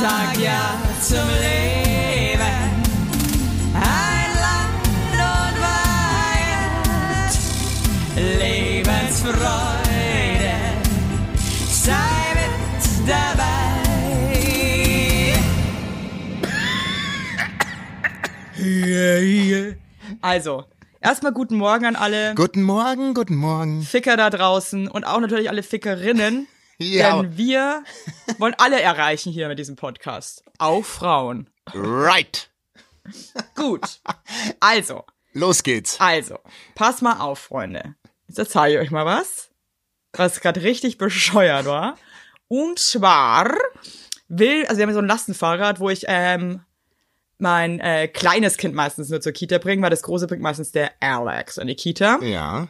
sag ja zum Leben. Ein Land und Weihend, Lebensfreude, sei mit dabei. Also, erstmal guten Morgen an alle Guten Morgen, guten Morgen. Ficker da draußen und auch natürlich alle Fickerinnen. Ja. Denn wir wollen alle erreichen hier mit diesem Podcast. Auch Frauen. Right. Gut. Also, Los geht's. also, pass mal auf, Freunde. Jetzt zeige ich euch mal was, was gerade richtig bescheuert war. Und zwar will, also wir haben so ein Lastenfahrrad, wo ich ähm, mein äh, kleines Kind meistens nur zur Kita bringe, weil das große bringt meistens der Alex in die Kita. Ja.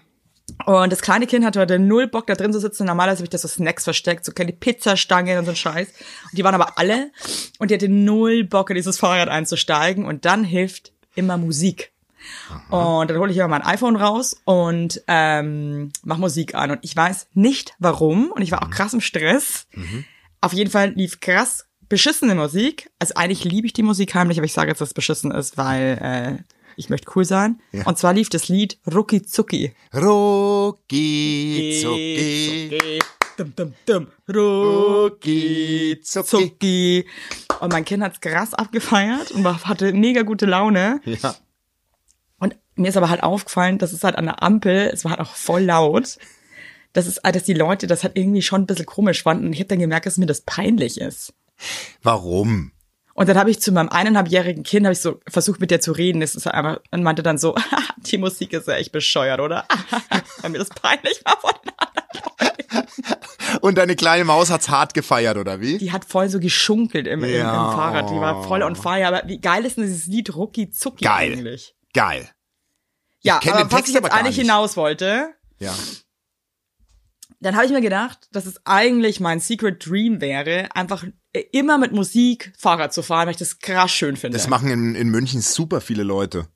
Und das kleine Kind hatte heute null Bock, da drin zu sitzen. Normalerweise habe ich das so Snacks versteckt, so kleine Pizzastangen und so ein Scheiß. Und die waren aber alle. Und die hatte null Bock, in dieses Fahrrad einzusteigen. Und dann hilft immer Musik. Und dann hole ich immer mein iPhone raus und ähm, mach Musik an. Und ich weiß nicht warum. Und ich war auch krass im Stress. Auf jeden Fall lief krass beschissene Musik. Also eigentlich liebe ich die Musik heimlich, aber ich sage jetzt, dass es beschissen ist, weil äh, ich möchte cool sein. Ja. Und zwar lief das Lied Rucki Zucki. Rucki zucki. Dum, dum, dum. Rucki, zucki. Und mein Kind hat's krass abgefeiert und hatte mega gute Laune. Ja. Und mir ist aber halt aufgefallen, dass es halt an der Ampel, es war halt auch voll laut, dass es, dass die Leute das halt irgendwie schon ein bisschen komisch fanden. Und ich habe dann gemerkt, dass mir das peinlich ist. Warum? Und dann habe ich zu meinem eineinhalbjährigen Kind, habe ich so versucht mit der zu reden. Es ist einfach, und meinte dann so, die Musik ist ja echt bescheuert, oder? Weil mir das peinlich war von. Und deine kleine Maus hat's hart gefeiert, oder wie? Die hat voll so geschunkelt im, im, im Ja. Fahrrad. Die war voll on fire. Aber wie geil ist denn dieses Lied Rucki Zucki Geil. eigentlich? Geil. Ja, aber was ich jetzt eigentlich nicht. hinaus wollte, Ja. Dann habe ich mir gedacht, dass es eigentlich mein Secret Dream wäre, einfach immer mit Musik Fahrrad zu fahren, weil ich das krass schön finde. Das machen in, in München super viele Leute.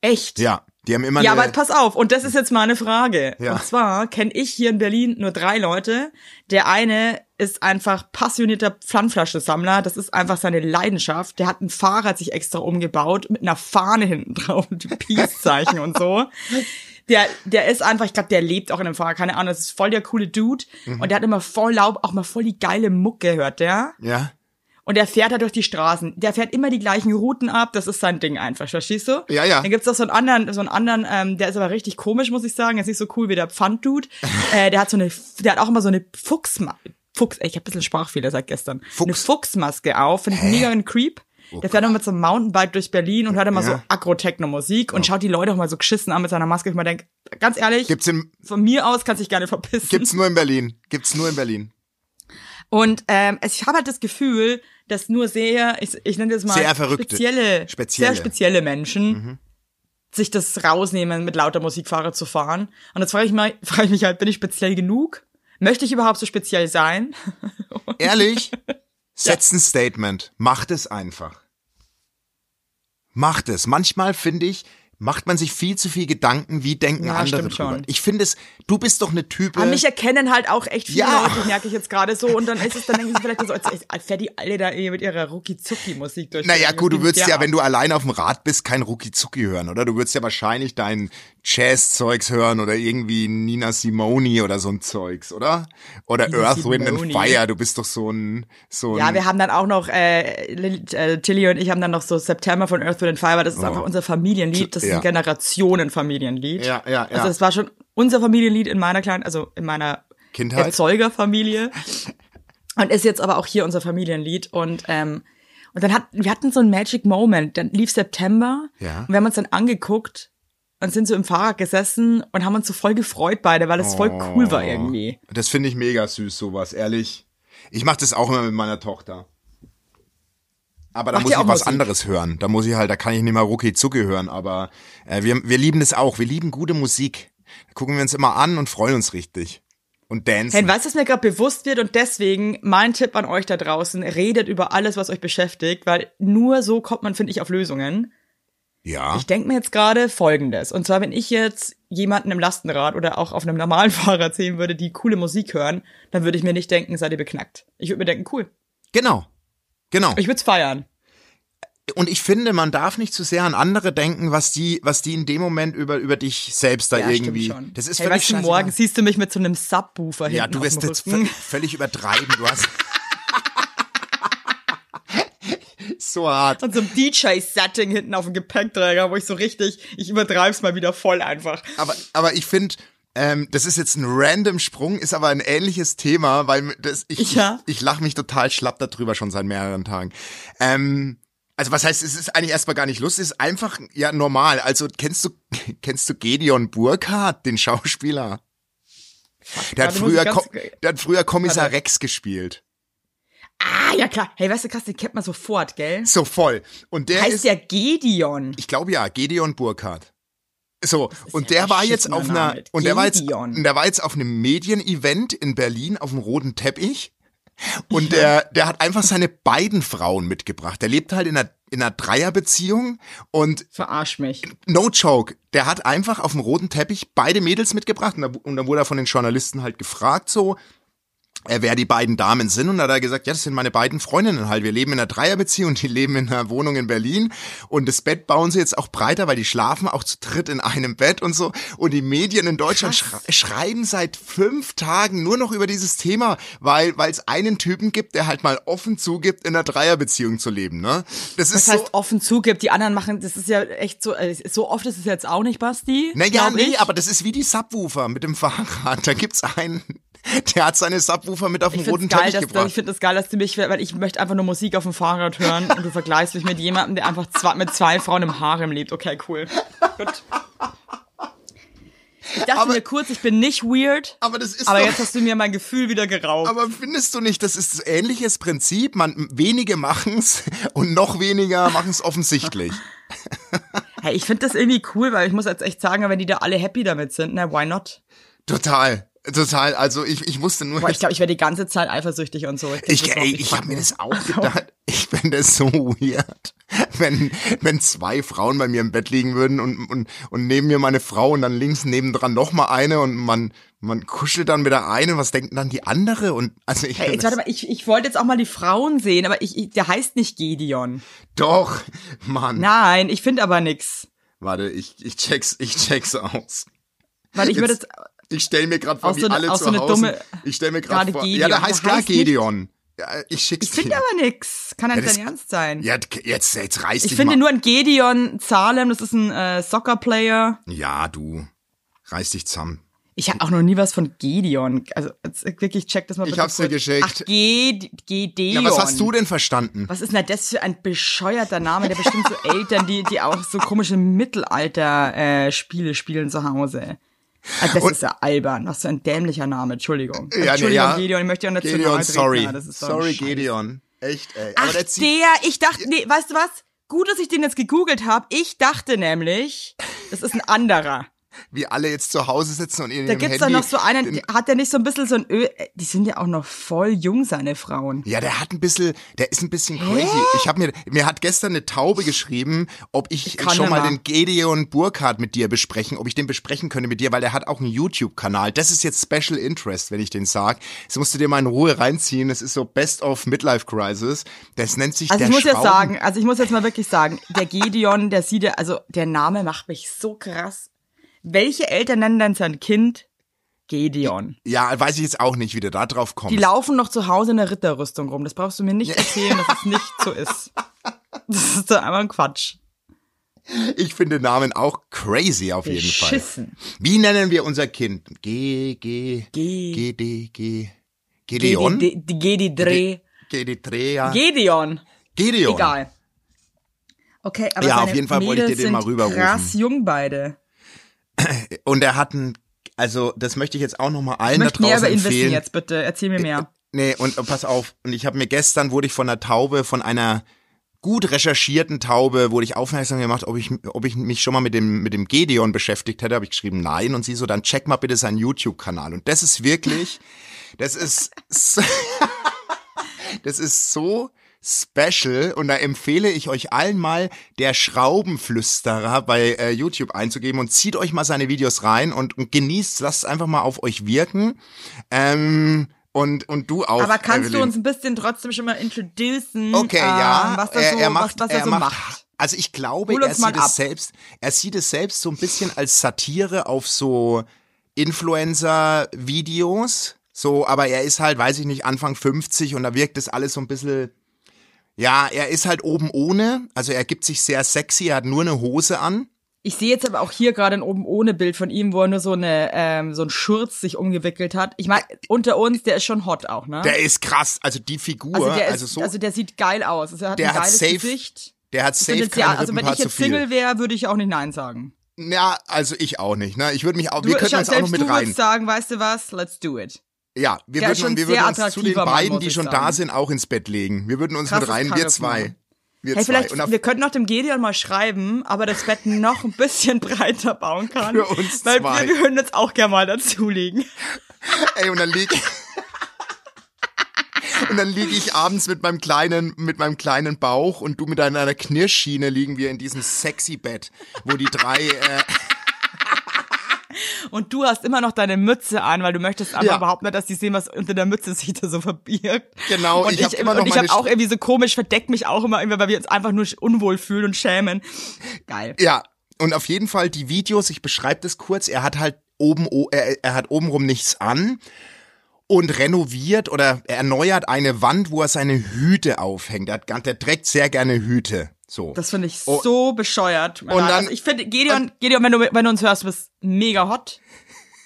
Echt? Ja. Die haben immer Ja, aber pass auf, und das ist jetzt meine Frage. Ja. Und zwar kenne ich hier in Berlin nur drei Leute. Der eine ist einfach passionierter Pfandflaschensammler. Das ist einfach seine Leidenschaft. Der hat ein Fahrrad sich extra umgebaut mit einer Fahne hinten drauf und Peace-Zeichen und so. Der, der ist einfach, ich glaube, der lebt auch in einem Fahrrad, keine Ahnung, das ist voll der coole Dude. Mhm. Und der hat immer voll laut, auch mal voll die geile Mucke, hört der. ja. Und der fährt da durch die Straßen. Der fährt immer die gleichen Routen ab. Das ist sein Ding einfach, verstehst du? Ja, ja. Dann gibt's noch so einen anderen, so einen anderen, ähm, der ist aber richtig komisch, muss ich sagen. Der ist nicht so cool wie der Pfanddude. äh, der hat so eine, der hat auch immer so eine Fuchsmaske. Fuchs, ey, ich habe ein bisschen Sprachfehler seit gestern. Fuchs. Eine Fuchsmaske auf, finde ich mega ein Creep. Der fährt noch mit so einem Mountainbike durch Berlin und hört immer Oh Ja. so Agro-Techno-Musik und schaut die Leute auch mal so geschissen an mit seiner Maske. Ich mal denk, ganz ehrlich, Gibt's in, von mir aus kannst dich gerne verpissen. gibt's nur in Berlin. Gibt's nur in Berlin. Und ähm, ich habe halt das Gefühl, dass nur sehr, ich, ich nenne das mal Sehr verrückte. spezielle, Spezielle. Mhm. sehr spezielle Menschen sich das rausnehmen, mit lauter Musik Fahrrad zu fahren. Und jetzt frage ich, mal, frage ich mich halt, bin ich speziell genug? Möchte ich überhaupt so speziell sein? Ehrlich? Setz ein Statement. Macht es einfach. Macht es. Manchmal finde ich, macht man sich viel zu viel Gedanken, wie denken Ja, andere stimmt drüber. schon. Ich finde es, du bist doch eine Type. Aber mich erkennen halt auch echt viele Ja. Leute, merke ich jetzt gerade so. Und dann ist es, dann denken sie vielleicht so, als, als fährt die alle da eh mit ihrer Rucki-Zucki-Musik durch. Naja, gut, du würdest ja, wenn du allein auf dem Rad bist, kein Rucki-Zucki hören, oder? Du würdest ja wahrscheinlich dein Jazz-Zeugs hören oder irgendwie Nina Simone oder so ein Zeugs, oder? Oder Nina Earth, Wind and Simone. Fire, du bist doch so ein, so ein, Ja, wir haben dann auch noch, äh, äh, Tilly und ich haben dann noch so September von Earth, Wind and Fire, das ist einfach unser Familienlied, das ist Oh. Ja. ein Generationenfamilienlied. Ja, ja, ja. Also es war schon unser Familienlied in meiner kleinen, also in meiner Kindheit? Erzeugerfamilie und ist jetzt aber auch hier unser Familienlied und ähm, und dann hat wir hatten so einen Magic Moment, dann lief September Ja. und wir haben uns dann angeguckt und sind so im Fahrrad gesessen und haben uns so voll gefreut beide, weil es voll cool war irgendwie. Das finde ich mega süß, sowas, ehrlich. Ich mache das auch immer mit meiner Tochter. Aber da Macht muss ich auch was Musik? anderes hören. Da muss ich halt, da kann ich nicht mal Rucki Zucki hören, aber äh, wir, wir lieben das auch. Wir lieben gute Musik. Da gucken wir uns immer an und freuen uns richtig. Und dancen. Hey, weißt du, was mir gerade bewusst wird und deswegen mein Tipp an euch da draußen, redet über alles, was euch beschäftigt, weil nur so kommt man, finde ich, auf Lösungen. Ja. Ich denke mir jetzt gerade Folgendes. Und zwar, wenn ich jetzt jemanden im Lastenrad oder auch auf einem normalen Fahrrad sehen würde, die coole Musik hören, dann würde ich mir nicht denken, seid ihr beknackt. Ich würde mir denken, cool. Genau. Genau. Ich würde feiern. Und ich finde, man darf nicht zu sehr an andere denken, was die, was die in dem Moment über, über dich selbst da Ja, irgendwie. Das ist hey, völlig weißt du, morgen siehst du mich mit so einem Subwoofer Ja, hinten du wirst jetzt völlig übertreiben. Du hast. so hart. Und so ein DJ-Setting hinten auf dem Gepäckträger, wo ich so richtig, ich übertreib's mal wieder voll einfach. Aber, aber ich finde, ähm, das ist jetzt ein random Sprung, ist aber ein ähnliches Thema, weil das, ich, Ja. ich, ich lache mich total schlapp darüber schon seit mehreren Tagen. Ähm, also was heißt, es ist eigentlich erstmal gar nicht lustig, es ist einfach ja normal. Also kennst du kennst du Gedeon Burkhardt, den Schauspieler? Der hat ich früher der hat früher Kommissar. Rex gespielt. Ja klar. Hey, weißt du, krass, den kennt man sofort, gell? So voll. Und der heißt ist der Gideon. ich glaube ja, Gedeon Burkhardt. So, und ja der war jetzt auf einer, Name. und der war jetzt, Gedeon. und der war jetzt auf einem Medienevent in Berlin auf dem roten Teppich. Und der, der hat einfach seine beiden Frauen mitgebracht. Der lebt halt in einer, in einer Dreierbeziehung und Verarsch mich. no joke, der hat einfach auf dem roten Teppich beide Mädels mitgebracht und, da, und dann wurde er von den Journalisten halt gefragt so, wer die beiden Damen sind und da hat er gesagt, ja, das sind meine beiden Freundinnen halt. Wir leben in einer Dreierbeziehung, die leben in einer Wohnung in Berlin und das Bett bauen sie jetzt auch breiter, weil die schlafen auch zu dritt in einem Bett und so. Und die Medien in Deutschland schre schreiben seit fünf Tagen nur noch über dieses Thema, weil weil es einen Typen gibt, der halt mal offen zugibt, in einer Dreierbeziehung zu leben. Ne? Das Das ist heißt, so. offen zugibt, die anderen machen, das ist ja echt so, äh, so oft ist es jetzt auch nicht, Basti. Naja, nee, aber das ist wie die Subwoofer mit dem Fahrrad. Da gibt's einen, der hat seine Subwoofer mit auf den Ich roten geil, Teppich dass, ich gebracht. finde es geil, dass du mich, weil ich möchte einfach nur Musik auf dem Fahrrad hören und du vergleichst mich mit jemandem, der einfach zwei, mit zwei Frauen im Harem lebt. Okay, cool. Gut. Ich dachte Aber- mir kurz, ich bin nicht weird, aber das ist aber doch, jetzt hast du mir mein Gefühl wieder geraubt. aber findest du nicht, das ist ein ähnliches Prinzip? Man, wenige machen's und noch weniger machen's offensichtlich. Hey, ich finde das irgendwie cool, weil ich muss jetzt echt sagen, wenn die da alle happy damit sind, na, why not? Total, total. Also ich, ich musste nur. Boah, ich glaube, ich werde die ganze Zeit eifersüchtig und so. Ich, das ey, ich habe mir das auch gedacht. Ich finde das so weird, wenn wenn zwei Frauen bei mir im Bett liegen würden und und und neben mir meine Frau und dann links nebendran noch mal eine und man man kuschelt dann mit der einen. Was denken dann die andere? Und also ich Hey, jetzt warte mal, ich, ich wollte jetzt auch mal die Frauen sehen, aber ich, ich, der heißt nicht Gideon. doch, Mann. Nein, ich finde aber nix. Warte, ich ich check's ich check's aus. Weil ich würde jetzt, Ich stell mir gerade vor, wie so eine- alle zu so Hause. dumme- ich stell mir gerade vor. Gideon. Ja, der heißt nicht- Gedeon. Ja, ich schick's ich finde aber nix. Kann nicht das- dein Ernst sein. Ja, jetzt jetzt reiß ich dich finde mal. nur ein Gideon Salem, das ist ein äh, Soccer-Player. Ja, du reiß dich zusammen. Ich habe auch noch nie was von Gideon. Also jetzt wirklich, check das mal Ich bitte hab's dir geschickt. Ach, Ged Gedeon. Ja, was hast du denn verstanden? Was ist denn das für ein bescheuerter Name? Der bestimmt so Eltern, die, die auch so komische Mittelalter-Spiele spielen zu Hause. Also das Und- ist ja albern. Was für ein dämlicher Name. Entschuldigung. Ja, Entschuldigung, ja. Gideon. Ich möchte ja nicht zu Gedeon, sorry. Das ist so sorry. Gedeon. Echt, ey. Ach, Aber der der, zieht, ich dachte, nee, weißt du was? Gut, dass ich den jetzt gegoogelt habe. Ich dachte nämlich, das ist ein anderer. Wie alle jetzt zu Hause sitzen und in Da gibt's Handy. da noch so einen, den- hat der nicht so ein bisschen so ein Öl, die sind ja auch noch voll jung, seine Frauen. Ja, der hat ein bisschen, der ist ein bisschen crazy. Ich habe mir, mir hat gestern eine Taube geschrieben, ob ich, kann schon mal den Gedeon Burkhardt mit dir besprechen, ob ich den besprechen könnte mit dir, weil der hat auch einen YouTube-Kanal. Das ist jetzt Special Interest, wenn ich den sag. Das musst du dir mal in Ruhe reinziehen. Das ist so Best of Midlife Crisis. Das nennt sich Also der ich muss jetzt sagen, also ich muss jetzt mal wirklich sagen, der Gideon, der sieht ja, also der Name macht mich so krass. Welche Eltern nennen dann sein Kind Gideon? Ja, weiß ich jetzt auch nicht, wie du da drauf Die kommst. laufen noch zu Hause in der Ritterrüstung rum. Das brauchst du mir nicht erzählen, dass es nicht so ist. Das ist doch einfach ein Quatsch. Ich finde den Namen auch crazy auf jeden Fall. Beschissen. Wie nennen wir unser Kind? G, G, G- G, D, G. Gedeon? Gedi- die Gedi Dreh. Geditrea. Gideon. Gedeon. Egal. Okay, aber Ja, auf jeden Fall wollte ich dir Mädels den mal rüberrufen. krass jung beide. Und er hat ein, also das möchte ich jetzt auch nochmal allen da möchte mehr draußen über ihn wissen empfehlen. jetzt, bitte. Erzähl mir mehr. Nee, und äh, pass auf, und ich habe mir gestern, wurde ich von einer Taube, von einer gut recherchierten Taube, wurde ich aufmerksam gemacht, ob ich, ob ich mich schon mal mit dem, mit dem Gedeon beschäftigt hätte, habe ich geschrieben, nein, und sie so, dann check mal bitte seinen YouTube-Kanal. Und das ist wirklich, das ist, so, das ist so special und da empfehle ich euch allen mal der Schraubenflüsterer bei äh, YouTube einzugeben und zieht euch mal seine Videos rein und, und genießt, lasst es einfach mal auf euch wirken. Ähm, Und, und du auch. Aber kannst du Evelyn. uns ein bisschen trotzdem schon mal introducen, Okay, ja. ähm, was, das er, so, er macht, was, was er, er so macht, macht? Also ich glaube, Hol er sieht es ab. selbst, er sieht es selbst so ein bisschen als Satire auf so Influencer-Videos. So, aber er ist halt, weiß ich nicht, Anfang 50 und da wirkt das alles so ein bisschen, ja, er ist halt oben ohne, also er gibt sich sehr sexy, er hat nur eine Hose an. Ich sehe jetzt aber auch hier gerade ein oben ohne Bild von ihm, wo er nur so eine ähm, so ein Schurz sich umgewickelt hat. Ich meine, unter uns, der ist schon hot auch, ne? Der ist krass, also die Figur, also der ist, also so, also der sieht geil aus. Also er hat Der ein hat geiles safe Gesicht. der hat safe jetzt, kein ja, also wenn ich jetzt. Single wäre, würde ich auch nicht nein sagen. Ja, also ich auch nicht, ne? Ich würde mich auch, Du, wir könnten uns auch noch mit du rein. würdest sagen, weißt du was, let's do it. Ja, wir Der würden, wir würden uns zu den Mann, beiden, die schon da sagen. sind, auch ins Bett legen. Wir würden uns Krasses mit rein, wir zwei. Wir Hey, zwei. vielleicht, wir könnten auch dem Gideon mal schreiben, aber das Bett noch ein bisschen breiter bauen kann. Für uns weil zwei. wir würden jetzt auch gerne mal dazulegen. ey, und dann lieg Und dann liege ich abends mit meinem kleinen, mit meinem kleinen Bauch und du mit deiner Knirschschiene liegen wir in diesem sexy Bett, wo die drei, äh, Und du hast immer noch deine Mütze an, weil du möchtest einfach Ja. überhaupt nicht, dass die sehen, was unter der Mütze sich da so verbirgt. Genau, und ich hab immer noch und ich habe auch irgendwie so komisch, verdeck mich auch immer, irgendwie, weil wir uns einfach nur unwohl fühlen und schämen. Geil. ja, und auf jeden Fall die Videos, ich beschreibe das kurz, er hat halt oben, er, er hat obenrum nichts an und renoviert oder er erneuert eine Wand, wo er seine Hüte aufhängt. Der, hat, der trägt sehr gerne Hüte. So. Das finde ich Oh. so bescheuert. Und dann- also ich finde, Gideon, Gideon, wenn du, wenn du uns hörst, du bist mega hot.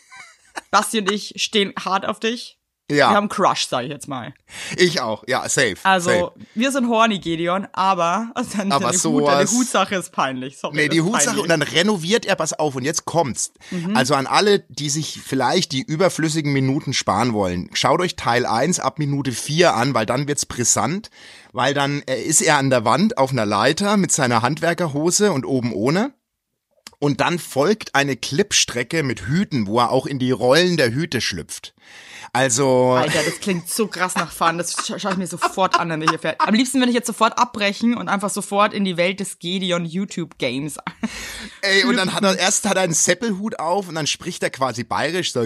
Basti und ich stehen hart auf dich. Ja, Wir haben Crush, sage ich jetzt mal. ich auch. Ja, safe. Also, safe. wir sind horny, Gideon, aber also deine, Aber deine, Hut, deine Hutsache ist peinlich. Sorry, Nee, die Hutsache peinlich. und dann renoviert er, pass auf, und jetzt kommt's. Mhm. Also an alle, die sich vielleicht die überflüssigen Minuten sparen wollen, schaut euch Teil 1 ab Minute 4 an, weil dann wird's brisant, weil dann äh, ist er an der Wand auf einer Leiter mit seiner Handwerkerhose und oben ohne. Und dann folgt eine Clipstrecke mit Hüten, wo er auch in die Rollen der Hüte schlüpft. Also, Alter, das klingt so krass nach Fahren. Das scha schaue ich mir sofort an, wenn wir hier fährt. Am liebsten würde ich jetzt sofort abbrechen und einfach sofort in die Welt des Gideon YouTube Games. ey, und dann hat er, erst hat er einen Seppelhut auf und dann spricht er quasi bayerisch, so,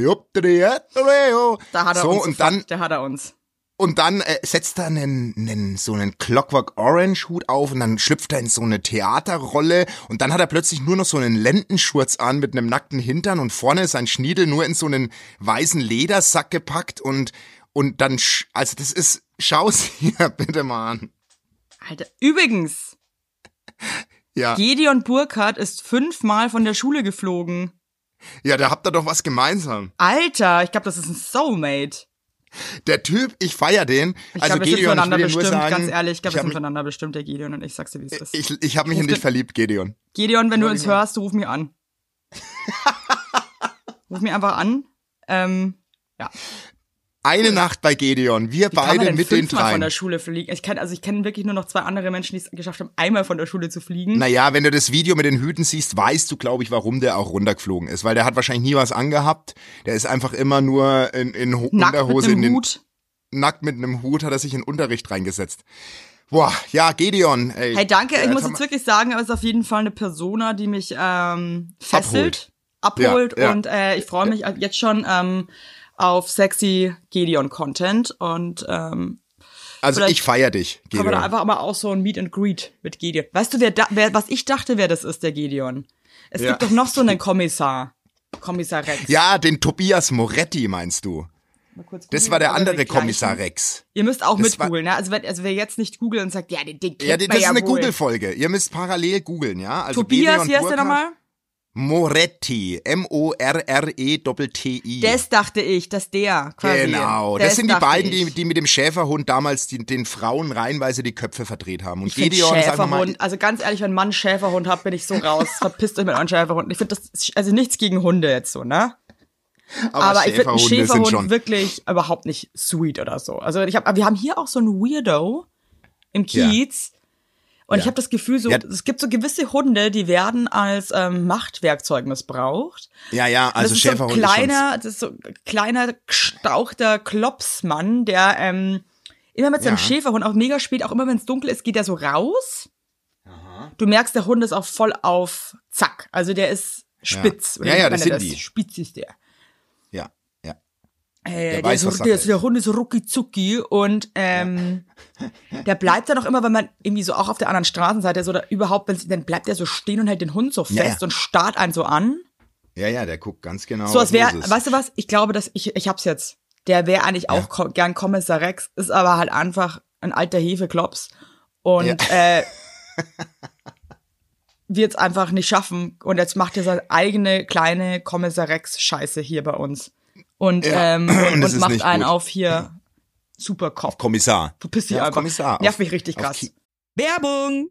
oh. Da hat er so, uns. und sofort, dann, der hat er uns. Und dann äh, setzt er einen, einen, so einen Clockwork Orange Hut auf und dann schlüpft er in so eine Theaterrolle und dann hat er plötzlich nur noch so einen Lendenschurz an mit einem nackten Hintern und vorne ist sein Schniedel nur in so einen weißen Ledersack gepackt und, und dann, sch- also das ist, schau's hier bitte mal an. Alter, übrigens, Ja, Gideon Burkhardt ist fünfmal von der Schule geflogen. ja, da habt ihr doch was gemeinsam. Alter, ich glaube, das ist ein Soulmate. Der Typ, ich feier den. Ich also glaube, wir sind Gideon, ich voneinander will bestimmt, sagen, ganz ehrlich. Ich glaube, wir sind voneinander bestimmt, der Gideon und ich sag's dir, wie es ist. ich, ich hab mich in dich verliebt, Gideon. Gideon, wenn du uns hörst, ruf mich an. ruf mich einfach an. Ähm, ja. Eine Nacht bei Gideon, wir Wie kann beide mit den fünfmal von der Schule fliegen? Ich kenn, also ich kenne wirklich nur noch zwei andere Menschen, die es geschafft haben, einmal von der Schule zu fliegen. Naja, wenn du das Video mit den Hüten siehst, weißt du, glaube ich, warum der auch runtergeflogen ist. Weil der hat wahrscheinlich nie was angehabt. Der ist einfach immer nur in, in Nackt Unterhose, mit in einem den, Hut. nackt mit einem Hut hat er sich in Unterricht reingesetzt. Boah, ja, Gideon, ey. Hey, danke. Ich muss jetzt wirklich sagen, er ist auf jeden Fall eine Persona, die mich ähm, fesselt, Abholt. abholt, Ja, ja. und äh, ich freue mich jetzt schon ähm, auf sexy Gideon-Content und ähm, also vielleicht ich feier dich, Kann man da einfach mal auch so ein Meet and Greet mit Gideon. Weißt du, wer, da, wer was ich dachte, wer das ist, der Gideon? Es Ja. gibt doch noch so einen Kommissar. Kommissar Rex. Ja, den Tobias Moretti meinst du. Mal kurz Das googeln, war der er andere gleichen- Kommissar Rex. Ihr müsst auch Das mitgoogeln, ne? Also, wenn, also wer jetzt nicht googelt und sagt, ja, den, den kennt Ja, das ist ja eine. Google-Folge. Ihr müsst parallel googeln, ja? Also Tobias, wie heißt der nochmal? Moretti. M-O-R-R-E-T-T-I. Das dachte ich, dass der quasi. Genau, das, sind die beiden, die, die mit dem Schäferhund damals die, den Frauen reihenweise die Köpfe verdreht haben. Und Ich find Gideon ist einfach mal. Schäferhund, also ganz ehrlich, wenn ein Mann einen Schäferhund hat, bin ich so raus. Verpisst euch mit euren Schäferhunden. Ich finde das, also nichts gegen Hunde jetzt so, ne? Aber, ich finde einen Schäferhund schon. wirklich überhaupt nicht sweet oder so. Also ich habe, wir haben hier auch so einen Weirdo im Kiez. Und Ja. ich habe das Gefühl, so, Ja. es gibt so gewisse Hunde, die werden als ähm, Machtwerkzeug missbraucht. Ja, ja, also das ist so kleiner, das ist so ein kleiner, gestauchter Klopsmann, der ähm, immer mit seinem Ja. Schäferhund, auch mega spät, auch immer wenn es dunkel ist, geht er so raus. Du merkst, der Hund ist auch voll auf Zack. Also der ist spitz. Ja, ja, das sind die. Spitz ist der. ist schon. Ja, ja. Äh, Der der, weiß, ist, der, ist, der Hund ist rucki zucki und ähm, der bleibt dann auch immer, wenn man irgendwie so auch auf der anderen Straßenseite ist oder überhaupt, wenn dann bleibt der so stehen und hält den Hund so fest Ja, ja. und starrt einen so an. Ja, ja, der guckt ganz genau. so als wäre, weißt du was? Ich glaube, dass ich ich hab's jetzt. Der wäre eigentlich auch ko gern Kommissar Rex, ist aber halt einfach ein alter Hefeklops und äh, wird's einfach nicht schaffen und jetzt macht er seine eigene kleine Kommissar Rex Scheiße hier bei uns und Ja, ähm, und und, macht einen gut. auf hier Superkopf. Kommissar. Verpiss dich Ja, einfach. Kommissar. Nervt mich richtig krass. Werbung!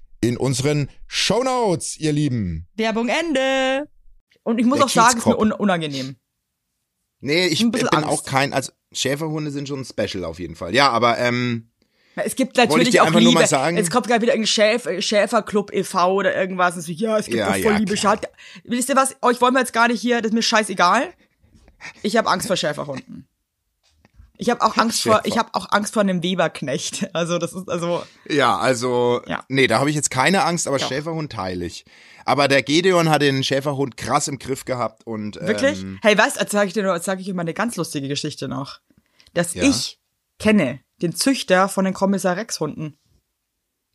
in unseren Shownotes, ihr Lieben. Werbung Ende. Und ich muss Der auch sagen, es ist mir un unangenehm. Nee, ich bin bisschen auch Angst. kein, also Schäferhunde sind schon special auf jeden Fall. Ja, aber ähm, Es gibt natürlich auch Liebe. Jetzt kommt gerade wieder irgendein Schäf Schäferclub e.V. oder irgendwas. Und so, ja, es gibt Ja, doch voll ja, Liebe. Schaut, wisst ihr was? Euch wollen wir jetzt gar nicht hier, das ist mir scheißegal. Ich habe Angst vor Schäferhunden. Ich habe auch Angst vor, ich habe auch Angst vor einem Weberknecht. Also das ist also ja, also Ja. nee, da habe ich jetzt keine Angst, aber Ja. Schäferhund teile ich. Aber der Gedeon hat den Schäferhund krass im Griff gehabt und wirklich. Ähm, hey, weißt, jetzt sage ich dir jetzt sage ich dir mal eine ganz lustige Geschichte noch, dass Ja. ich kenne den Züchter von den Kommissar Rex Hunden.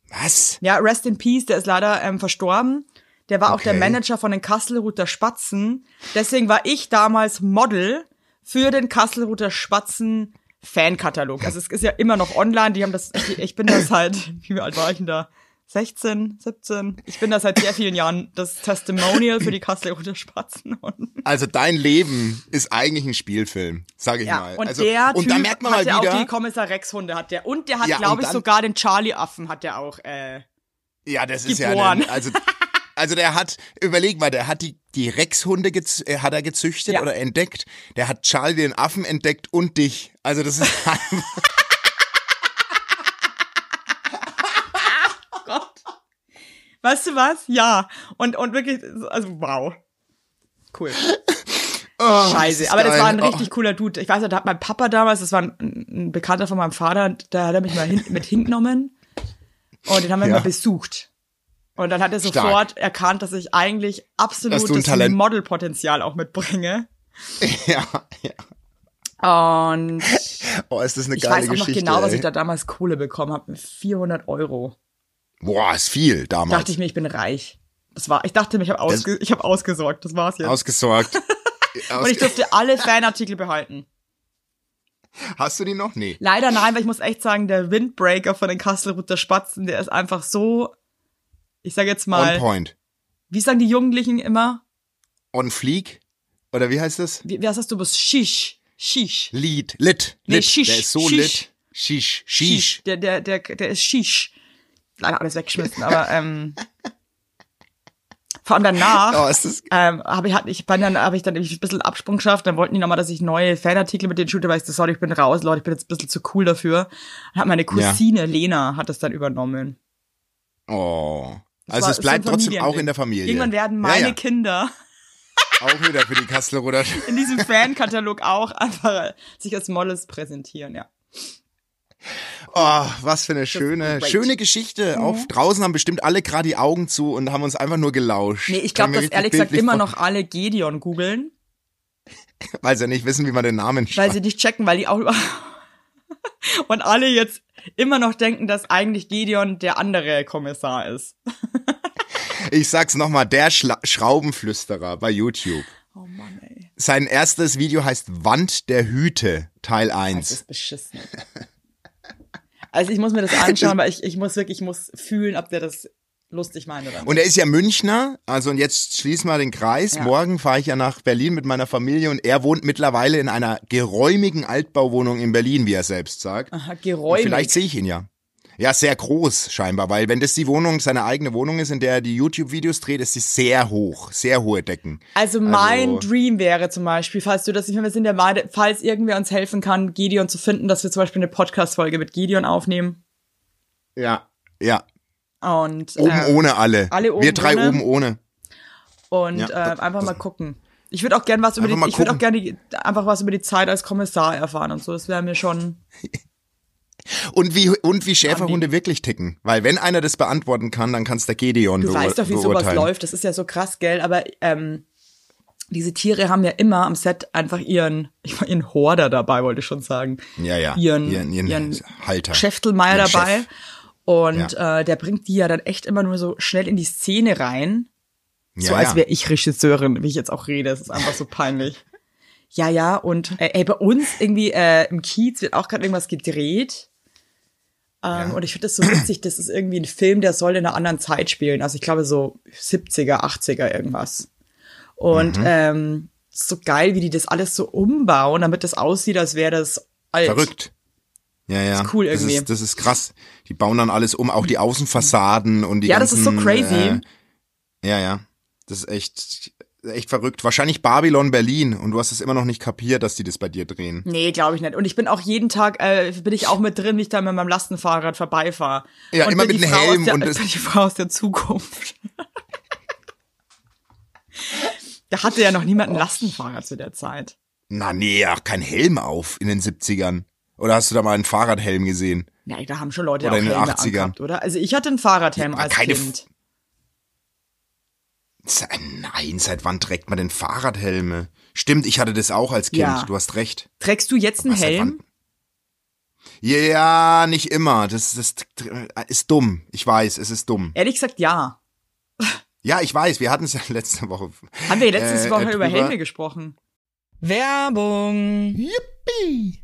was? Ja, rest in peace, der ist leider ähm, verstorben. Der war auch der Okay. Manager von den Kasselruther Spatzen. Deswegen war ich damals Model für den Kasselruther Spatzen Fankatalog. Also es ist ja immer noch online. Die haben das, ich, ich bin da seit, wie alt war ich denn da? 16, 17. Ich bin da seit sehr vielen Jahren das Testimonial für die Kasselruther Spatzen. Also dein Leben ist eigentlich ein Spielfilm, sag ich ja, mal. und also, der und Typ da merkt man mal hatte auch wieder, die Kommissar Rex Hunde hat der. Und der hat, Ja, glaube ich, sogar den Charlie Affen hat der auch, äh, ja, das ist ja, geboren. eine, also also der hat, überleg mal, der hat die die Rexhunde gez, äh, hat er gezüchtet Ja. oder entdeckt. Der hat Charlie den Affen entdeckt und dich. Also das ist Weißt du was? Ja. Und, und wirklich, also wow. Cool. oh, Scheiße. ist Aber das war ein Oh. richtig cooler Dude. Ich weiß nicht, da hat mein Papa damals, das war ein, ein Bekannter von meinem Vater, da hat er mich mal hin, mit hingenommen. Und den haben wir Ja. mal besucht. Und dann hat er Stark. sofort erkannt, dass ich eigentlich absolutes Modelpotenzial auch mitbringe. Ja, ja. Und Oh, ist das eine ich geile weiß auch noch Geschichte. genau, was ey. ich da damals Kohle bekommen habe. 400 Euro. Boah, ist viel damals. Dachte ich mir, ich bin reich. Das war, ich dachte mir, ich habe ausge, ich hab ausgesorgt. Das war's jetzt. Ausgesorgt. Und ich durfte alle Fanartikel behalten. Hast du die noch? Nee. Leider nein, weil ich muss echt sagen, der Windbreaker von den Kasselruther Spatzen, der ist einfach so, ich sage jetzt On mal, point. wie sagen die Jugendlichen immer? On fleek? Oder wie heißt das? Wie, wie heißt das du bist? Shish. Shish. Lied. Lit. Nee, Lit. Shish. Der ist so Shish. lit. Shish. Shish. Der, der, der, der ist Shish. Leider alles weggeschmissen, aber ähm, vor allem danach Oh, ist das ähm, habe ich, hat, ich bin dann, habe ich dann ein bisschen Absprung geschafft, dann wollten die nochmal, dass ich neue Fanartikel mit denen shoote, weil ich so, sorry, ich bin raus, Leute, ich bin jetzt ein bisschen zu cool dafür. Dann hat meine Cousine Lena hat das dann übernommen. Oh. Das Also es bleibt so trotzdem auch in der Familie. Irgendwann werden meine ja, ja. Kinder auch wieder für die Kastelruder. in diesem Fankatalog auch einfach sich als Models präsentieren, ja. Oh, was für eine schöne, schöne Geschichte. Auch draußen haben bestimmt alle gerade die Augen zu und haben uns einfach nur gelauscht. Nee, ich glaube, dass ehrlich gesagt immer noch alle Gedeon googeln, Weil sie nicht wissen, wie man den Namen weil schreibt. sie nicht checken, weil die auch und alle jetzt immer noch denken, dass eigentlich Gedeon der andere Kommissar ist. Ich sag's nochmal, der Schla Schraubenflüsterer bei YouTube. Oh Mann, ey. Sein erstes Video heißt Wand der Hüte, Teil Das 1. ist beschissen. Also ich muss mir das anschauen, weil ich, ich muss wirklich, ich muss fühlen, ob der das lustig oder nicht. Und er ist ja Münchner, also und jetzt schließen wir den Kreis. Ja. Morgen fahre ich ja nach Berlin mit meiner Familie und er wohnt mittlerweile in einer geräumigen Altbauwohnung in Berlin, wie er selbst sagt. Aha, Und geräumig. Vielleicht sehe ich ihn ja. Ja, sehr groß scheinbar, weil wenn das die Wohnung, seine eigene Wohnung ist, in der er die YouTube-Videos dreht, ist sie sehr hoch, sehr hohe Decken. Also mein Also- Dream wäre zum Beispiel, falls du das nicht mehr, sind der Meinung, falls irgendwer uns helfen kann, Gideon zu finden, dass wir zum Beispiel eine Podcast-Folge mit Gideon aufnehmen. Ja. Ja, Und, oben ähm, ohne alle. alle oben Wir drei ohne. oben ohne. Und Ja, äh, einfach das- mal gucken. Ich würde auch gern was über die, ich würde auch gerne einfach was über die Zeit als Kommissar erfahren und so. Das wäre mir schon. Und wie, und wie Schäferhunde wirklich ticken. Weil wenn einer das beantworten kann, dann kann es der Gedeon Du weißt doch, wie sowas läuft. Das ist ja so krass, gell? Aber ähm, diese Tiere haben ja immer am Set einfach ihren, ich war ihren Horder dabei, wollte ich schon sagen. Ja, ja. Ihren, ihren, ihren, ihren Halter. Schäftelmeier dabei. Chef. Und äh, der bringt die ja dann echt immer nur so schnell in die Szene rein. Ja, so als ja. wäre ich Regisseurin, wie ich jetzt auch rede. Das ist einfach so peinlich. Ja, ja, und äh, ey, bei uns irgendwie äh, im Kiez wird auch gerade irgendwas gedreht. Ähm, Und ich finde das so witzig, das ist irgendwie ein Film, der soll in einer anderen Zeit spielen. Also ich glaube so 70er, 80er irgendwas. Und Mhm. ähm, so geil, wie die das alles so umbauen, damit das aussieht, als wäre das alt. Verrückt. Ja, ja. Ist cool irgendwie. Das ist, das ist krass. Die bauen dann alles um, auch die Außenfassaden und die Ja, das ist so ganzen, crazy. Äh, ja, ja. Das ist echt, echt verrückt. Wahrscheinlich Babylon Berlin und du hast es immer noch nicht kapiert, dass die das bei dir drehen. Nee, glaube ich nicht. Und ich bin auch jeden Tag, äh, bin ich auch mit drin, wie ich da mit meinem Lastenfahrrad vorbeifahre. Ja, und immer mit Frau Helm der, und das- bin die Frau aus der Zukunft. da hatte ja noch niemand ein Lastenfahrrad zu der Zeit. Na nee, ach, kein Helm auf in den 70ern. Oder hast du da mal einen Fahrradhelm gesehen? Ja, da haben schon Leute Oder auch in den Helme 80ern. angehabt, oder? Also ich hatte einen Fahrradhelm Ja, als keine Kind. Se- Nein, seit wann trägt man denn Fahrradhelme? Stimmt, ich hatte das auch als Kind. Ja. Du hast recht. Trägst du jetzt einen Helm? Ja, nicht immer. Das, das ist dumm. Ich weiß, es ist dumm. Ehrlich gesagt, ja. Ja, ich weiß. Wir hatten es ja letzte Woche. Haben wir letztes Äh, Woche äh, über drüber. Helme gesprochen. Werbung. Yippie!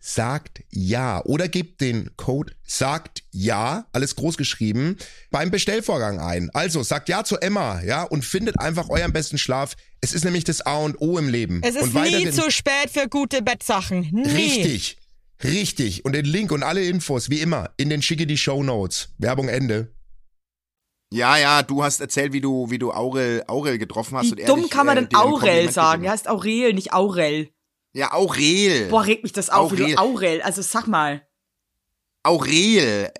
sagt ja oder gebt den Code sagt ja, alles groß geschrieben, beim Bestellvorgang ein. Also sagt ja zu Emma, ja, und findet einfach euren besten Schlaf. Es ist nämlich das A und O im Leben. Es ist und nie zu spät für gute Bettsachen. Nie. Richtig. Richtig. Und den Link und alle Infos, wie immer, in den schicke die Show Notes. Werbung Ende. Ja, ja, du hast erzählt, wie du, wie du Aurel, Aurel getroffen hast. Wie und er dumm dich, kann man äh, denn ein Aurel sagen? Der heißt Aurel, nicht Aurel. Ja, Aurel. Boah, regt mich das auf, wie Aurel. du Aurel. Also sag mal. Aurel.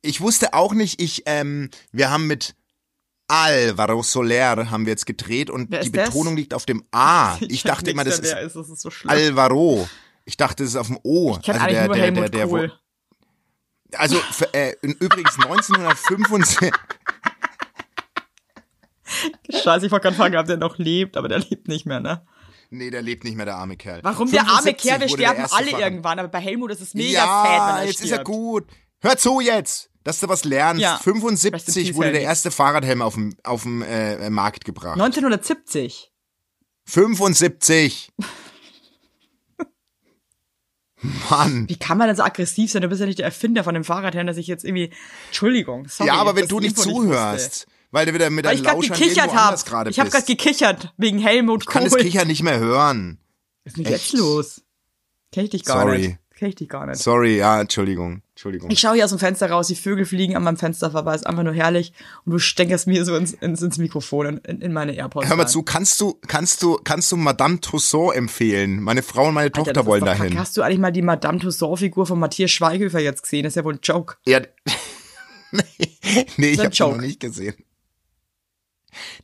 ich wusste auch nicht, ich, ähm, wir haben mit Alvaro Soler haben wir jetzt gedreht und die das? Betonung liegt auf dem A. Ich dachte immer, das ist ist, das ist so. Alvaro. Ich dachte, das ist auf dem O. ich also der, der, der, der, Kohl. wo- Also für, äh, übrigens 1975. Scheiße, ich wollte gerade fragen, ob der noch lebt, aber der lebt nicht mehr, ne? Nee, der lebt nicht mehr, der arme Kerl. Warum der arme 75 Kerl? Wir sterben alle Fahrer- irgendwann, aber bei Helmut ist es mega ja, sad, wenn er jetzt stirbt. ist er gut. Hör zu jetzt, dass du was lernst. Ja. Rest in 75 peace, wurde der erste Fahrradhelm auf dem, auf dem äh, Markt gebracht. 1970. 75. Mann. Wie kann man denn so aggressiv sein? Du bist ja nicht der Erfinder von dem Fahrradhelm, dass ich jetzt irgendwie. Entschuldigung. Sorry, ja, aber wenn du nicht zuhörst. Weil du wieder mit gerade Lauschern gekichert habe. gerade Ich habe gerade bist. gekichert wegen Helmut Ich kann das Kohl. Kichern nicht mehr hören. Was ist denn jetzt los? Kenn ich dich gar Sorry. nicht. Kenn ich dich gar nicht. Sorry, ja, Entschuldigung. Entschuldigung. Ich schaue hier aus dem Fenster raus, die Vögel fliegen an meinem Fenster vorbei, ist einfach nur herrlich. Und du steckerst mir so ins, ins, ins Mikrofon, in, in meine AirPods. Hör mal rein. zu, kannst du, kannst du, kannst du Madame Tussauds empfehlen? Meine Frau und meine Alter, Tochter wollen dahin. Hast du eigentlich mal die Madame Tussauds-Figur von Matthias Schweighöfer jetzt gesehen? Das ist ja wohl ein Joke. Ja. nee, nee, ich habe noch nicht gesehen.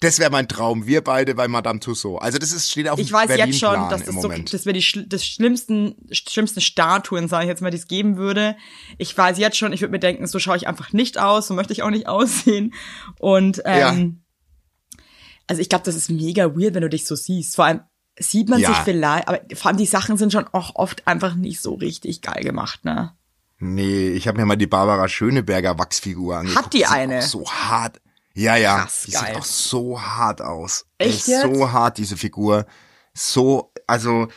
Das wäre mein Traum, wir beide bei Madame Tussauds. Also das ist steht auf Ich dem weiß jetzt schon, dass das so, das wäre die das schlimmsten, schlimmsten Statuen, sage ich jetzt mal, die es geben würde. Ich weiß jetzt schon, ich würde mir denken, so schaue ich einfach nicht aus, so möchte ich auch nicht aussehen. Und ähm, also ich glaube, das ist mega weird, wenn du dich so siehst. Vor allem sieht man Ja. sich vielleicht, aber vor allem die Sachen sind schon auch oft einfach nicht so richtig geil gemacht, ne? Nee, ich habe mir mal die Barbara Schöneberger Wachsfigur angeguckt. die sieht eine? So hart. Ja, ja. Krass, die geil. sieht auch so hart aus. Echt jetzt? So hart, diese Figur. So, also,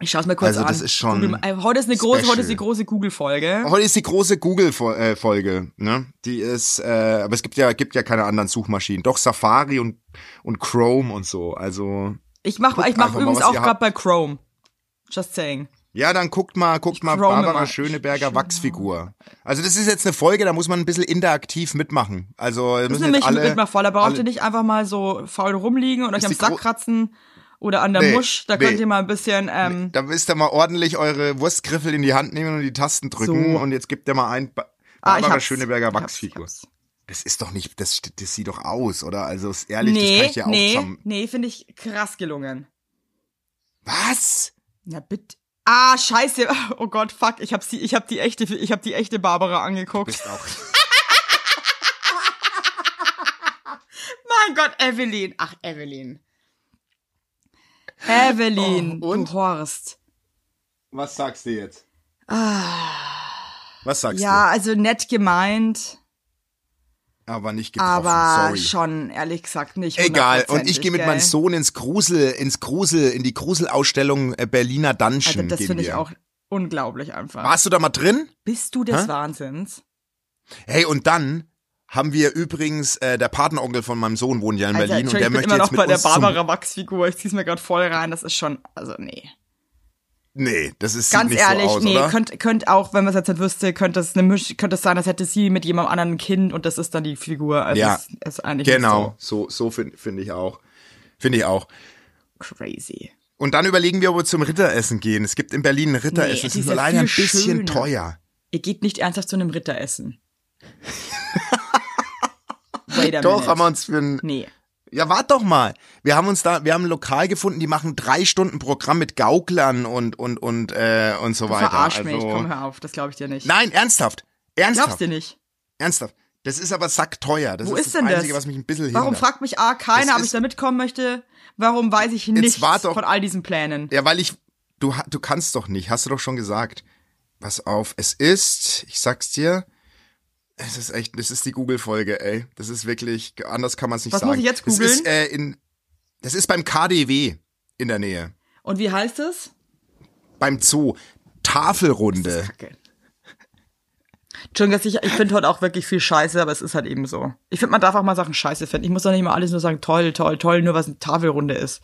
Ich schaue es mir kurz Also an. das ist schon Google, äh, heute ist eine große, heute ist die special. große Google-Folge. heute ist die große Google-Folge, ne? Die ist, äh, aber es gibt ja, gibt ja keine anderen Suchmaschinen. Doch Safari und, und Chrome und so. Also, Ich mache ich Guckt mach einfach mal, übrigens auch gerade bei Chrome. Just saying. Ja, dann guckt mal, guckt mal Barbara mal. Schöneberger Wachsfigur. Also das ist jetzt eine Folge, da muss man ein bisschen interaktiv mitmachen. Also, Das ist müssen nämlich jetzt alle, mit mal voll, da braucht alle- ihr nicht einfach mal so faul rumliegen und euch Ist am Sack kratzen oder an der Nee, Musch. Da nee. könnt ihr mal ein bisschen, ähm, Da müsst ihr mal ordentlich eure Wurstgriffel in die Hand nehmen und die Tasten drücken So. und jetzt gibt ihr mal ein ba ah, Barbara. Schöneberger Ich hab's, Wachsfigur. ich hab's. Das ist doch nicht, das, das sieht doch aus, oder? Also ist ehrlich, das kann Nee, ich ja auch nee, zusammen. nee, finde ich krass gelungen. Was? Na bitte. Ah, scheiße. Oh Gott, fuck. Ich hab sie, ich hab die echte, ich hab die echte Barbara angeguckt. Bist auch. Mein Gott, Evelyn. Ach, Evelyn. Evelyn, Oh, und? du Horst. Was sagst du jetzt? Was sagst Ja, also nett gemeint, du? Aber nicht getroffen, aber sorry. schon, ehrlich gesagt, nicht Egal, und ich gehe mit meinem Sohn ins Grusel, ins Grusel, in die Gruselausstellung äh, Berliner Dungeon. Alter, das finde ich auch unglaublich einfach. Warst du da mal drin? Bist du des Hä? Wahnsinns? Hey, und dann haben wir übrigens, äh, der Patenonkel von meinem Sohn wohnt ja in Alter, Berlin und der ich bin möchte immer jetzt noch mit bei der Barbara Wachs-Figur. Ich zieh's mir gerade voll rein. Das ist schon, also nee. Nee, das ist Ganz nicht ehrlich, so aus, nee, oder? könnt, könnt auch, wenn man es jetzt nicht wüsste, könnte es eine Misch, könnte es sein, als hätte sie mit jemandem anderen ein Kind und das ist dann die Figur. Also Ja, es ist eigentlich Genau, nicht so, so finde find ich auch. Finde ich auch. so crazy. Und dann überlegen wir, ob wir zum Ritteressen gehen. Es gibt in Berlin ein Ritteressen. Nee, es ist ist nur leider ein bisschen schöner. teuer. Ihr geht nicht ernsthaft zu einem Ritteressen. Doch, haben wir uns für ein, Nee. Ja, wart doch mal. Wir haben uns da, wir haben ein Lokal gefunden, die machen drei Stunden Programm mit Gauklern und und und äh, und so Du weiter. verarsch mich, also, komm hör auf, das glaube ich dir nicht. Nein, ernsthaft. Glaubst Ernsthaft. dir nicht? Ernsthaft. Das ist aber sackteuer. Das Wo ist, ist das denn Einzige, das? was mich ein bisschen Warum hindert. fragt mich A keiner, ob ich da mitkommen möchte? Warum weiß ich nichts doch- von all diesen Plänen? Ja, weil ich, du, du kannst doch nicht, hast du doch schon gesagt. Pass auf, es ist, ich sag's dir, es ist echt, das ist die Google-Folge, ey. Das ist wirklich, anders kann man es nicht Was sagen. muss ich jetzt Das googeln? ist, äh, in, das ist beim KDW in der Nähe. Und wie heißt es? Beim Zoo. Tafelrunde. Kacke. Entschuldigung, dass ich, ich finde heute auch wirklich viel Scheiße, aber es ist halt eben so. Ich finde, man darf auch mal Sachen Scheiße finden. Ich muss doch nicht mal alles nur sagen, toll, toll, toll, nur was eine Tafelrunde ist.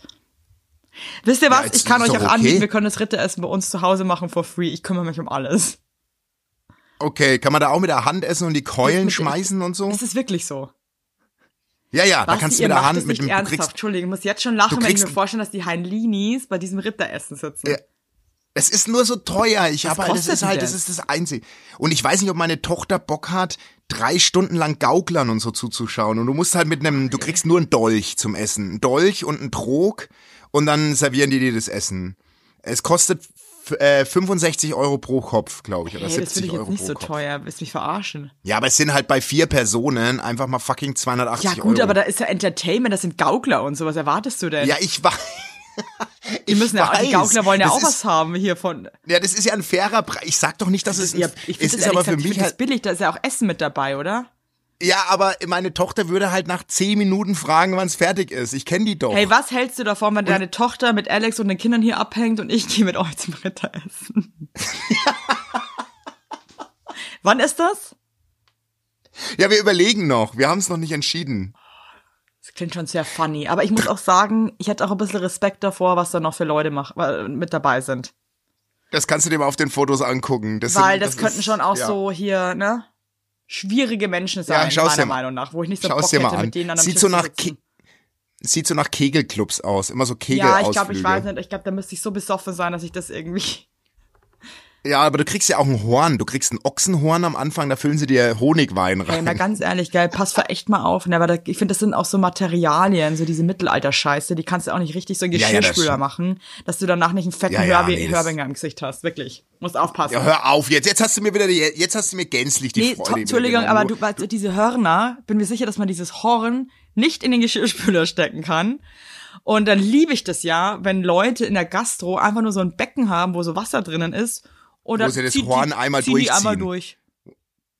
Wisst ihr was? jetzt ich kann ist euch auch okay. anbieten, wir können das Ritteressen bei uns zu Hause machen for free. Ich kümmere mich um alles. Okay, kann man da auch mit der Hand essen und die Keulen mit- schmeißen und so? Es ist wirklich so. Ja, ja, da Basti, kannst du mit der Hand es mit dem, ernsthaft. kriegst, Entschuldigung, ich muss jetzt schon lachen, wenn ich mir vorstelle, dass die Heinlinis bei diesem Ritteressen sitzen. Ja. Es ist nur so teuer. Ich habe halt, das ist halt, das ist das Einzige. Und ich weiß nicht, ob meine Tochter Bock hat, drei Stunden lang Gauklern und so zuzuschauen. Und du musst halt mit einem, du kriegst nur einen Dolch zum Essen. Ein Dolch und einen Trog und dann servieren die dir das Essen. Es kostet äh, 65 Euro pro Kopf, glaube ich, oder Hey, das 70 finde ich Euro jetzt nicht pro so Kopf. teuer. Willst mich verarschen? Ja, aber es sind halt bei vier Personen einfach mal fucking 280 Ja gut, Euro. aber da ist ja Entertainment, das sind Gaukler und so. Was erwartest du denn? ja, ich weiß. die müssen ja, die. Gaukler wollen ja Das auch ist- was haben hier von. Ja, es ist ja ein fairer Preis. Ich sag doch nicht, dass es, ein, Ja, ich es finde ist das, aber aber für ich mich das halt, billig, da ist ja auch Essen mit dabei, oder? Ja, aber meine Tochter würde halt nach zehn Minuten fragen, wann es fertig ist. Ich kenne die doch. Hey, was hältst du davon, wenn deine Tochter mit Alex und den Kindern hier abhängt und ich gehe mit euch zum Ritteressen? Wann ist das? Ja, wir überlegen noch. Wir haben es noch nicht entschieden. Das klingt schon sehr funny. Aber ich muss auch sagen, ich hätte auch ein bisschen Respekt davor, was da noch für Leute mach, mit dabei sind. Das kannst du dir mal auf den Fotos angucken. Das Weil sind, das, könnten ist- schon auch ja. so hier, ne? Schwierige Menschen Ja, sein, schau's meiner dir mal- Meinung nach, wo ich nicht so Schau Bock hätte, an. mit denen an einem Sieht Tisch so nach Sieht so nach Kegelclubs aus. Immer so Ja, Kegelausflüge. ich glaube, ich weiß nicht. Ich glaube, da müsste ich so besoffen sein, dass ich das irgendwie. Ja, aber du kriegst ja auch ein Horn. Du kriegst ein Ochsenhorn am Anfang, da füllen sie dir Honigwein rein. mal ganz ehrlich, geil, pass für echt mal auf. Ne, aber da, ich finde, das sind auch so Materialien, so diese Mittelalter-Scheiße, die kannst du auch nicht richtig so in Ja, ja, Geschirrspüler stimmt. machen, dass du danach nicht einen fetten Ja, ja, nee, im Gesicht hast. Wirklich. Musst aufpassen. ja, hör auf jetzt. Jetzt hast du mir wieder die, jetzt hast du mir gänzlich die nee, Freude. Entschuldigung, aber du du, diese Hörner, bin mir sicher, dass man dieses Horn nicht in den Geschirrspüler stecken kann. Und dann liebe ich das ja, wenn Leute in der Gastro einfach nur so ein Becken haben, wo so Wasser drinnen ist. Oder Wo sie das Horn die, einmal zieh die einmal durch.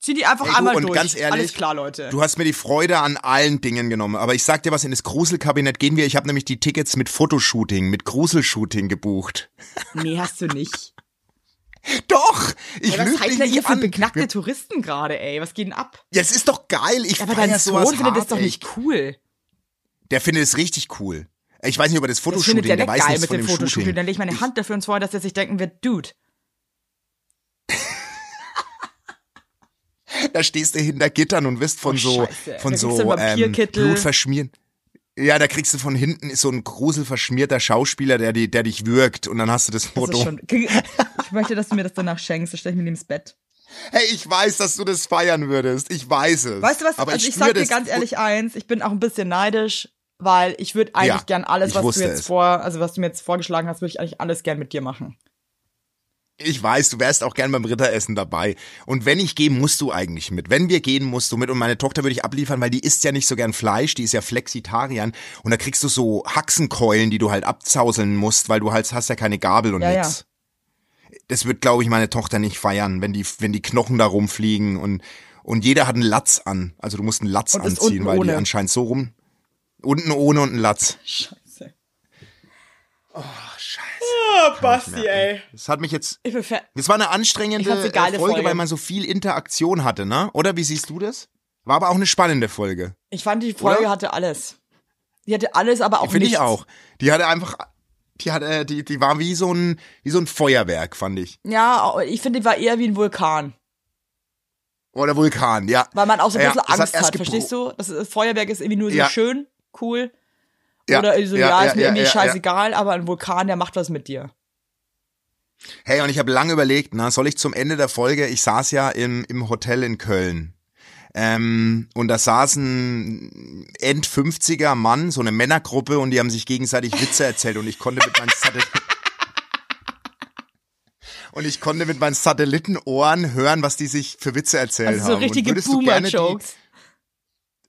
Zieh die einfach Ey, du, einmal und durch. ganz ehrlich, Alles klar, Leute. Du hast mir die Freude an allen Dingen genommen. Aber ich sag dir was, in das Gruselkabinett gehen wir. Ich habe nämlich die Tickets mit Fotoshooting, mit Gruselshooting gebucht. Nee, hast du nicht. Doch! Ich Ey, was dich denn nicht für beknackte Touristen gerade, ey? Was geht denn ab? Ja, es ist doch geil. Ich Aber feier dein Sohn findet das hart, doch ey. nicht cool. Der findet es richtig cool. Ich weiß nicht, ob er das Das Fotoshooting, findet der der nicht weiß geil nichts mit von dem dem Fotoshooting. Shooting. Dann lege ich meine Hand dafür ins Feuer, dass er sich denken wird, Dude. Da stehst du hinter Gittern und wirst von Oh, so, Scheiße. von Da so ähm. Blut verschmieren. Ja, da kriegst du von hinten ist so ein gruselverschmierter Schauspieler, der, die, der dich wirkt und dann hast du das Das Foto. ist schon, ich möchte, dass du mir das danach schenkst. Das stelle ich mir neben das Bett. Hey, ich weiß, dass du das feiern würdest. Ich weiß es. Weißt du was? Aber also ich spür sag dir das- ganz ehrlich eins, ich bin auch ein bisschen neidisch, weil ich würde eigentlich Ja, gern alles, ich was du jetzt es. vor, also was du mir jetzt vorgeschlagen hast, würde ich eigentlich alles gern mit dir machen. Ich weiß, du wärst auch gern beim Ritteressen dabei. Und wenn ich gehe, musst du eigentlich mit. Wenn wir gehen, musst du mit. Und meine Tochter würde ich abliefern, weil die isst ja nicht so gern Fleisch, die ist ja Flexitarian. Und da kriegst du so Haxenkeulen, die du halt abzauseln musst, weil du halt hast ja keine Gabel und Ja, nix. Das wird, glaube ich, meine Tochter nicht feiern, wenn die, wenn die Knochen da rumfliegen und, und jeder hat einen Latz an. Also du musst einen Latz Und anziehen, weil die ohne. anscheinend so rum. Unten ohne und einen Latz. Scheiße. Scheiße. Oh, Basti, ey. Das hat mich jetzt, Das war eine anstrengende äh, Folge, Folge. weil man so viel Interaktion hatte, ne? Oder wie siehst du das? War aber auch eine spannende Folge. Ich fand, die Folge Oder? hatte alles. Die hatte alles, aber auch Finde ich auch. Die hatte einfach, die hatte, die, die war wie so ein, wie so ein Feuerwerk, fand ich. Ja, ich finde, die war eher wie ein Vulkan. Oder Vulkan, ja. Weil man auch so ein Ja, bisschen hat Angst hat, verstehst du? Das Feuerwerk ist irgendwie nur so Ja. schön, cool. Ja, Oder so, ja, ja, ja, ist mir irgendwie scheißegal, aber ein Vulkan, der macht was mit dir. Hey, und ich habe lange überlegt, na, soll ich zum Ende der Folge, ich saß ja im, im Hotel in Köln. Ähm, und da saß ein End-50er Mann, so eine Männergruppe, und die haben sich gegenseitig Witze erzählt und ich konnte mit meinen Satelliten und ich konnte mit meinen Satellitenohren hören, was die sich für Witze erzählt Also haben. so Und richtige Boomer-Jokes.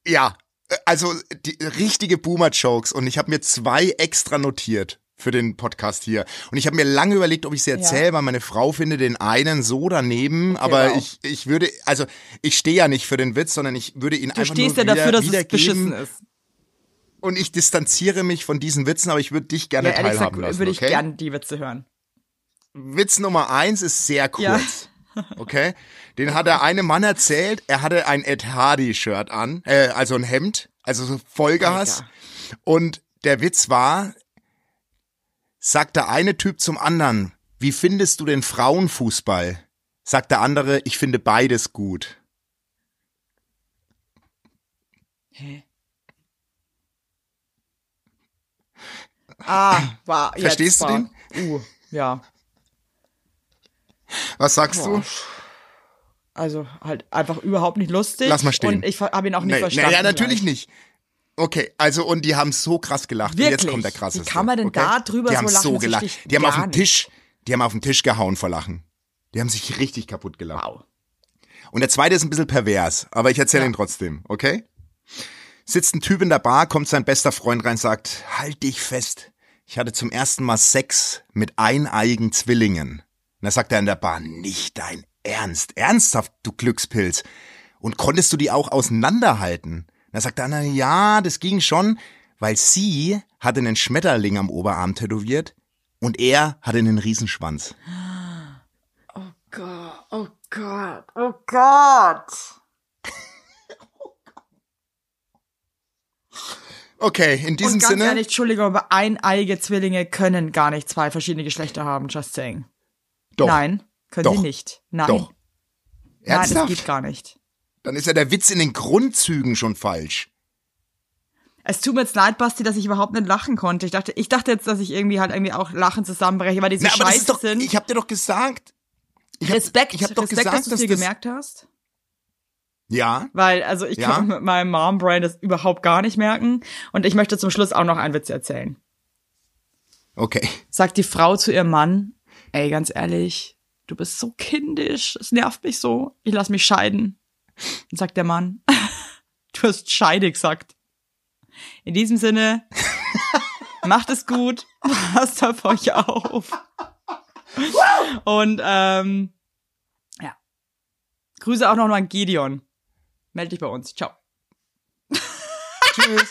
Ja, also die richtige Boomer-Jokes und ich habe mir zwei extra notiert für den Podcast hier. Und ich habe mir lange überlegt, ob ich sie erzähle, weil meine Frau findet den einen so daneben, aber wow. ich, ich würde, also ich stehe ja nicht für den Witz, sondern ich würde ihn Du einfach stehst nur ja dafür, dass es beschissen ist. und ich distanziere mich von diesen Witzen, aber ich würde dich gerne Ja, ehrlich gesagt, teilhaben lassen, würde ich okay? gern die Witze hören. Witz Nummer eins ist sehr Ja. kurz. Okay? Den hat der eine Mann erzählt, er hatte ein Ed Hardy-Shirt an, äh, also ein Hemd, also so Vollgas. Alter. Und der Witz war, sagt der eine Typ zum anderen, wie findest du den Frauenfußball? Sagt der andere, ich finde beides gut. Ah, war. Verstehst jetzt du war, Uh, ja. Was sagst du? Also halt einfach überhaupt nicht lustig. Lass mal stehen. Und ich habe ihn auch nicht Nee, verstanden. nee, ja, natürlich gleich. nicht. Okay, also und die haben so krass gelacht. Und jetzt Wirklich? kommt der krasseste. Wie kann man denn okay? da drüber Die so haben lachen? so Das gelacht. verstehe ich Die haben auf den. Tisch, die haben auf den Tisch gehauen vor Lachen. Die haben sich richtig kaputt gelacht. Wow. Und der zweite ist ein bisschen pervers, aber ich erzähle Ja. ihn trotzdem, okay? Sitzt ein Typ in der Bar, kommt sein bester Freund rein, sagt, halt dich fest. Ich hatte zum ersten Mal Sex mit eineigen Zwillingen. Und da sagt er in der Bar, nicht dein Ernst. Ernsthaft, du Glückspilz. Und konntest du die auch auseinanderhalten? Da sagt der andere, ja, das ging schon, weil sie hatte einen Schmetterling am Oberarm tätowiert und er hatte einen Riesenschwanz. Gott, oh Gott, oh Gott. Okay, in diesem Und ganz Sinne. ehrlich, Entschuldigung, aber eineige Zwillinge können gar nicht zwei verschiedene Geschlechter haben, just saying. doch, Nein, können Doch. sie nicht. Nein. doch. Nein, das Ernsthaft? geht gar nicht. Dann ist ja der Witz in den Grundzügen schon falsch. Es tut mir jetzt leid, Basti, dass ich überhaupt nicht lachen konnte. Ich dachte, ich dachte jetzt, dass ich irgendwie halt irgendwie auch lachen zusammenbreche, weil die so Na, aber scheiße ist doch, sind. ich hab dir doch gesagt. Ich hab, Respekt, ich hab doch Respekt, gesagt, dass du dass dir das, gemerkt hast. Ja, Weil, also ich Ja? kann mit meinem Mom-Brain das überhaupt gar nicht merken. Und ich möchte zum Schluss auch noch einen Witz erzählen. okay. Sagt die Frau zu ihrem Mann, ey, ganz ehrlich, du bist so kindisch, es nervt mich so, ich lass mich scheiden. Und sagt der Mann, du hast Scheide gesagt. In diesem Sinne, macht es gut, passt auf euch auf. Und ähm, ja. Grüße auch noch an Gideon. Meld dich bei uns. Ciao. Tschüss.